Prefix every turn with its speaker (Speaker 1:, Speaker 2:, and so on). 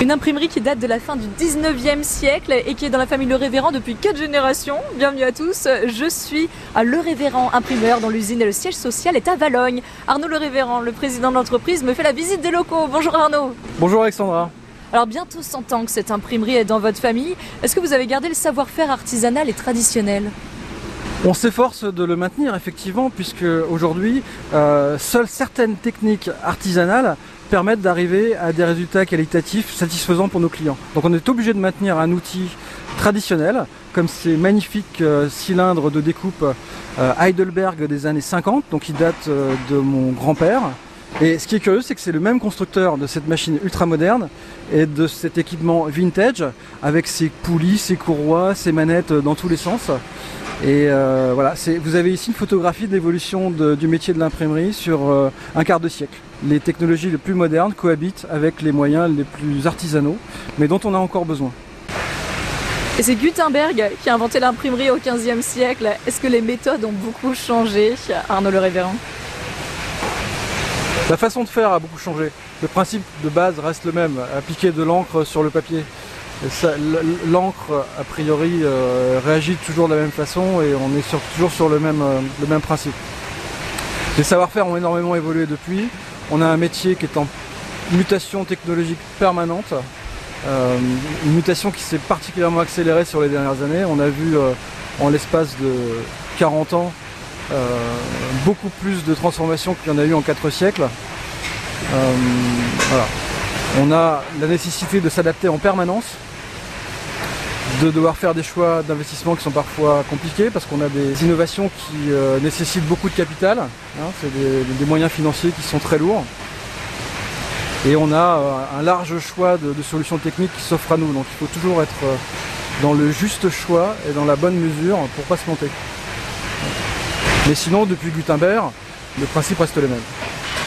Speaker 1: Une imprimerie qui date de la fin du 19e siècle et qui est dans la famille Le Révérend depuis 4 générations. Bienvenue à tous, je suis à Le Révérend imprimeur dont l'usine et le siège social est à Valogne. Arnaud Le Révérend, le président de l'entreprise, me fait la visite des locaux. Bonjour Arnaud.
Speaker 2: Bonjour Alexandra.
Speaker 1: Alors bientôt 100 ans que cette imprimerie est dans votre famille. Est-ce que vous avez gardé le savoir-faire artisanal et traditionnel?
Speaker 2: On s'efforce de le maintenir effectivement puisque aujourd'hui euh, seules certaines techniques artisanales permettent d'arriver à des résultats qualitatifs satisfaisants pour nos clients. Donc on est obligé de maintenir un outil traditionnel comme ces magnifiques euh, cylindres de découpe euh, Heidelberg des années 50, donc qui datent de mon grand-père. Et ce qui est curieux, c'est que c'est le même constructeur de cette machine ultra moderne et de cet équipement vintage avec ses poulies, ses courroies, ses manettes dans tous les sens. Et euh, voilà, vous avez ici une photographie de l'évolution du métier de l'imprimerie sur euh, un quart de siècle. Les technologies les plus modernes cohabitent avec les moyens les plus artisanaux, mais dont on a encore besoin.
Speaker 1: Et c'est Gutenberg qui a inventé l'imprimerie au XVe siècle. Est-ce que les méthodes ont beaucoup changé, Arnaud Le Révérend?
Speaker 2: La façon de faire a beaucoup changé. Le principe de base reste le même, appliquer de l'encre sur le papier. L'encre, a priori, euh, réagit toujours de la même façon et on est toujours sur le même, euh, le même principe. Les savoir-faire ont énormément évolué depuis. On a un métier qui est en mutation technologique permanente, euh, une mutation qui s'est particulièrement accélérée sur les dernières années. On a vu en l'espace de 40 ans beaucoup plus de transformations qu'il y en a eu en 4 siècles. On a la nécessité de s'adapter en permanence de devoir faire des choix d'investissement qui sont parfois compliqués parce qu'on a des innovations qui euh, nécessitent beaucoup de capital. Hein, c'est des, moyens financiers qui sont très lourds. Et on a euh, un large choix de, solutions techniques qui s'offrent à nous. Donc il faut toujours être euh, dans le juste choix et dans la bonne mesure pour ne pas se planter. Mais sinon, depuis Gutenberg, le principe reste le même.